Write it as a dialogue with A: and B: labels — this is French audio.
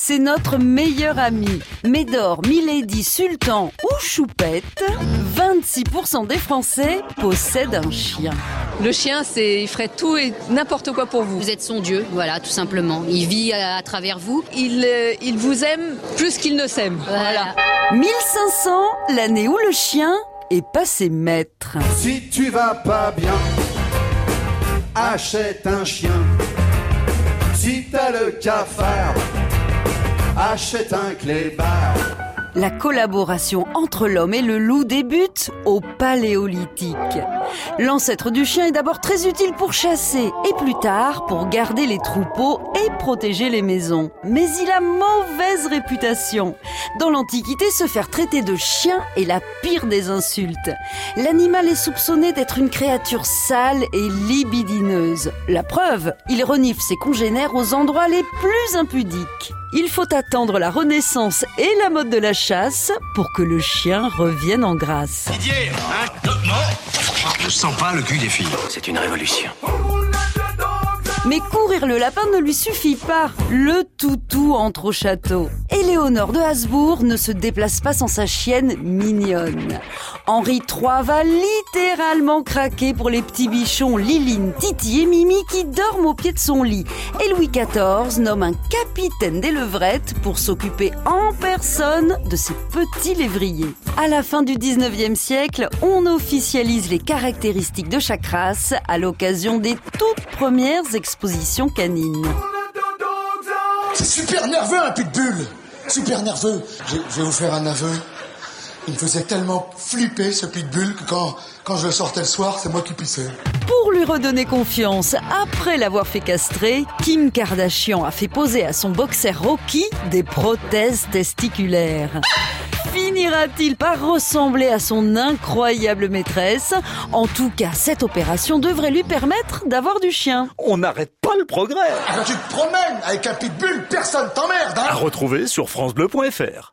A: c'est notre meilleur ami. Médor, Milady, Sultan ou Choupette, 26% des Français possèdent un chien.
B: Le chien, c'est, il ferait tout et n'importe quoi pour vous.
C: Vous êtes son dieu, voilà, tout simplement. Il vit à, à travers vous.
B: Il, euh, il vous aime plus qu'il ne s'aime.
C: Voilà.
A: 1500, l'année où le chien est passé maître.
D: Si tu vas pas bien, achète un chien. Si t'as le cafard, achète un clébard.
A: La collaboration entre l'homme et le loup débute au Paléolithique. L'ancêtre du chien est d'abord très utile pour chasser et plus tard pour garder les troupeaux et protéger les maisons. Mais il a mauvaise réputation. Dans l'Antiquité, se faire traiter de chien est la pire des insultes. L'animal est soupçonné d'être une créature sale et libidineuse. La preuve, il renifle ses congénères aux endroits les plus impudiques. Il faut attendre la Renaissance et la mode de la chasse pour que le chien revienne en grâce.
E: Hein? Je sens pas le cul des filles. C'est une révolution.
A: Mais courir le lapin ne lui suffit pas. Le toutou entre au château. Éléonore de Habsbourg ne se déplace pas sans sa chienne mignonne. Henri III va littéralement craquer pour les petits bichons Liline, Titi et Mimi qui dorment au pied de son lit. Et Louis XIV nomme un capitaine des levrettes pour s'occuper en personne de ses petits lévriers. À la fin du 19e siècle, on officialise les caractéristiques de chaque race à l'occasion des toutes premières expositions canines.
F: C'est super nerveux un pitbull Super nerveux je, je vais vous faire un aveu. Il me faisait tellement flipper ce pitbull que quand, quand je le sortais le soir, c'est moi qui pissais.
A: Pour lui redonner confiance, après l'avoir fait castrer, Kim Kardashian a fait poser à son boxer Rocky des prothèses testiculaires. Finira-t-il par ressembler à son incroyable maîtresse En tout cas, cette opération devrait lui permettre d'avoir du chien.
G: On n'arrête pas le progrès.
F: Ah, Quand tu te promènes avec un pitbull, personne t'emmerde, hein
G: À retrouver sur francebleu.fr.